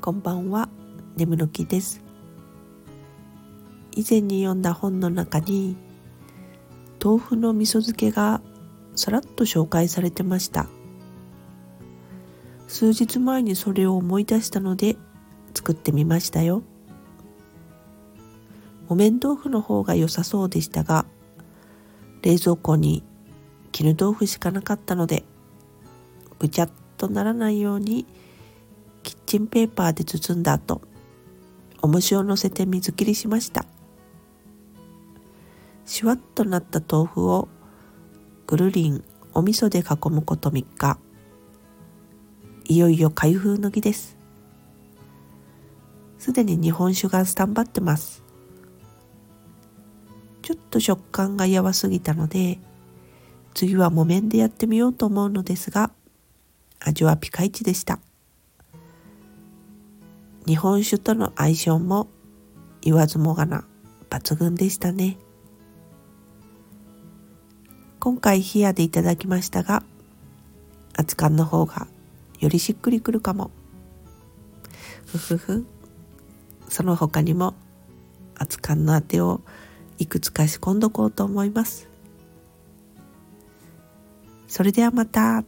こんばんは、眠る木です。以前に読んだ本の中に、豆腐の味噌漬けがさらっと紹介されてました。数日前にそれを思い出したので作ってみましたよ。木綿豆腐の方が良さそうでしたが、冷蔵庫に絹豆腐しかなかったので、ぐちゃっとならないようにッチンペーパーで包んだ後、重しを乗せて水切りしました。しわっとなった豆腐をぐるりんお味噌で囲むこと3日。いよいよ開封の儀です。すでに日本酒がスタンバってます。ちょっと食感がやわすぎたので、次は木綿でやってみようと思うのですが、味はピカイチでした。日本酒との相性も言わずもがな抜群でしたね。今回冷やでいただきましたが、熱燗の方がよりしっくりくるかも。ふふふ。その他にも熱燗のあてをいくつか仕込んどこうと思います。それではまた。